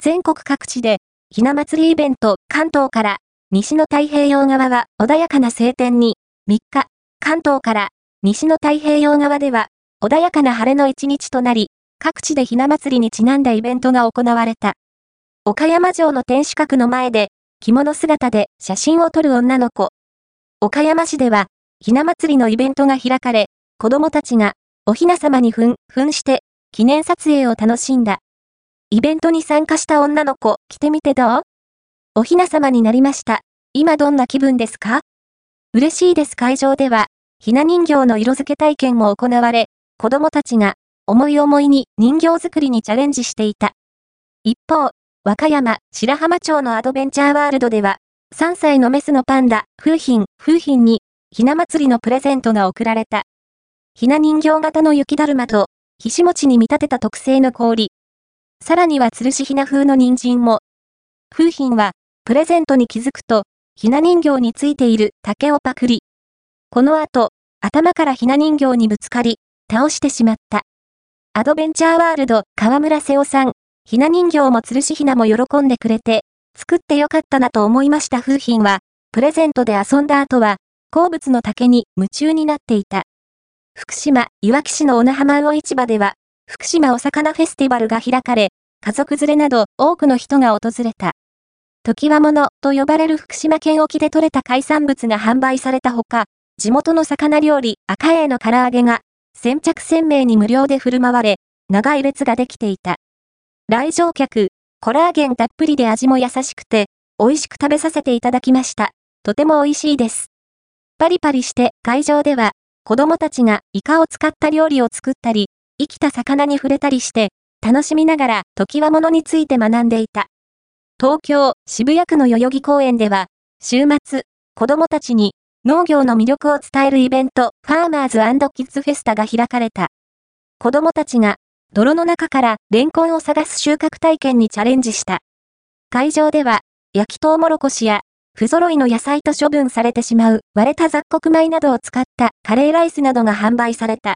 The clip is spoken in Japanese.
全国各地で、ひな祭りイベント、関東から、西の太平洋側は穏やかな晴天に、3日、関東から西の太平洋側では穏やかな晴れの一日となり、各地でひな祭りにちなんだイベントが行われた。岡山城の天守閣の前で、着物姿で写真を撮る女の子。岡山市では、ひな祭りのイベントが開かれ、子供たちがおひな様にふん、ふんして、記念撮影を楽しんだ。イベントに参加した女の子、来てみてどう？おひな様になりました。今どんな気分ですか？嬉しいです会場では、ひな人形の色付け体験も行われ、子供たちが思い思いに人形作りにチャレンジしていた。一方、和歌山白浜町のアドベンチャーワールドでは、3歳のメスのパンダ、風浜、風浜に、ひな祭りのプレゼントが贈られた。ひな人形型の雪だるまと、ひし餅に見立てた特製の氷。さらには吊るしひな風の人参も。風浜は、プレゼントに気づくと、ひな人形についている竹をパクリ。この後、頭からひな人形にぶつかり、倒してしまった。アドベンチャーワールド河村瀬尾さん、ひな人形も吊るしひなも喜んでくれて、作ってよかったなと思いました風品は、プレゼントで遊んだ後は、好物の竹に夢中になっていた。福島、いわき市の小名浜魚市場では、福島お魚フェスティバルが開かれ、家族連れなど多くの人が訪れた。時は物と呼ばれる福島県沖で採れた海産物が販売されたほか、地元の魚料理赤栄の唐揚げが先着1000名に無料で振る舞われ、長い列ができていた。来場客、コラーゲンたっぷりで味も優しくて、美味しく食べさせていただきました。とても美味しいです。パリパリして会場では、子供たちがイカを使った料理を作ったり、生きた魚に触れたりして、楽しみながら時は物について学んでいた。東京、渋谷区の代々木公園では、週末、子供たちに農業の魅力を伝えるイベント、ファーマーズキッズフェスタが開かれた。子供たちが、泥の中からレンコンを探す収穫体験にチャレンジした。会場では、焼きとうもろこしや、不揃いの野菜と処分されてしまう割れた雑穀米などを使ったカレーライスなどが販売された。